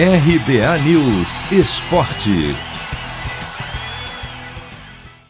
RBA News Esporte.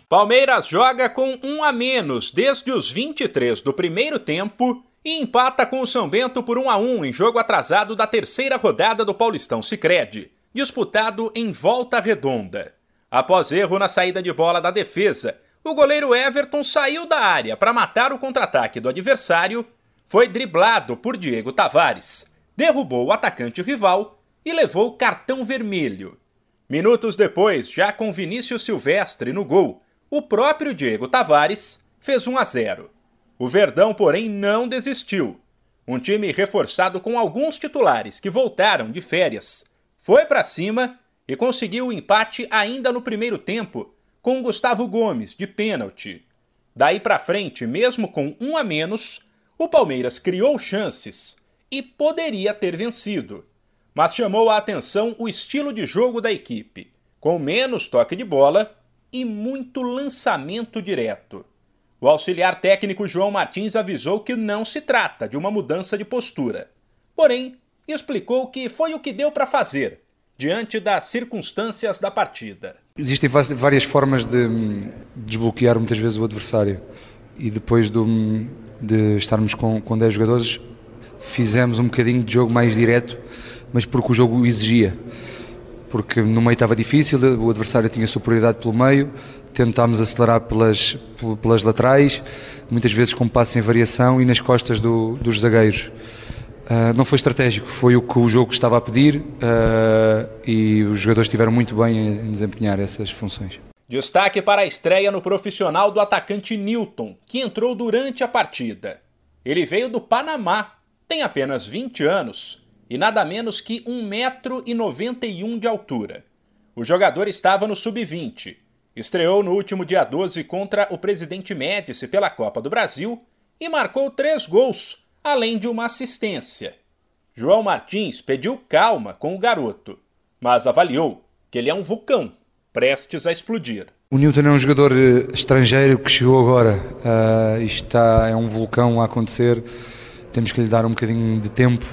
Palmeiras joga com um a menos desde os 23 do primeiro tempo e empata com o São Bento por 1 a 1 em jogo atrasado da terceira rodada do Paulistão Sicredi, disputado em volta redonda. Após erro na saída de bola da defesa, o goleiro Everton saiu da área para matar o contra-ataque do adversário, foi driblado por Diego Tavares, derrubou o atacante rival e levou cartão vermelho. Minutos depois, já com Vinícius Silvestre no gol, o próprio Diego Tavares fez 1 a 0. O Verdão, porém, não desistiu. Um time reforçado com alguns titulares que voltaram de férias foi para cima e conseguiu o empate ainda no primeiro tempo com Gustavo Gomes de pênalti. Daí para frente, mesmo com um a menos, o Palmeiras criou chances e poderia ter vencido, mas chamou a atenção o estilo de jogo da equipe, com menos toque de bola e muito lançamento direto. O auxiliar técnico João Martins avisou que não se trata de uma mudança de postura, porém explicou que foi o que deu para fazer diante das circunstâncias da partida. Existem várias formas de desbloquear muitas vezes o adversário e depois do, de estarmos com, com 10 jogadores fizemos um bocadinho de jogo mais direto, mas porque o jogo exigia. Porque no meio estava difícil, o adversário tinha superioridade pelo meio, tentámos acelerar pelas, pelas laterais, muitas vezes com passo em variação e nas costas do, dos zagueiros. Uh, não foi estratégico, foi o que o jogo estava a pedir uh, e os jogadores estiveram muito bem em desempenhar essas funções. Destaque para a estreia no profissional do atacante Newton, que entrou durante a partida. Ele veio do Panamá, tem apenas 20 anos e nada menos que 1,91m de altura. O jogador estava no sub-20, estreou no último dia 12 contra o Presidente Médici pela Copa do Brasil e marcou três gols além de uma assistência. João Martins pediu calma com o garoto, mas avaliou que ele é um vulcão prestes a explodir. O Newton é um jogador eh, estrangeiro que chegou agora. Uh, está, é um vulcão a acontecer. Temos que lhe dar um bocadinho de tempo.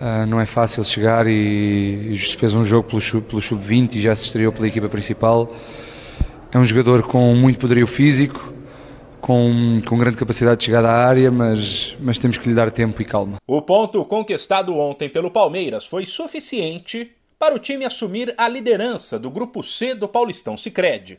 Uh, não é fácil chegar e, e fez um jogo pelo, pelo sub-20 e já se estreou pela equipa principal. É um jogador com muito poderio físico, com, com grande capacidade de chegada à área, mas, mas temos que lhe dar tempo e calma. O ponto conquistado ontem pelo Palmeiras foi suficiente para o time assumir a liderança do Grupo C do Paulistão Sicredi,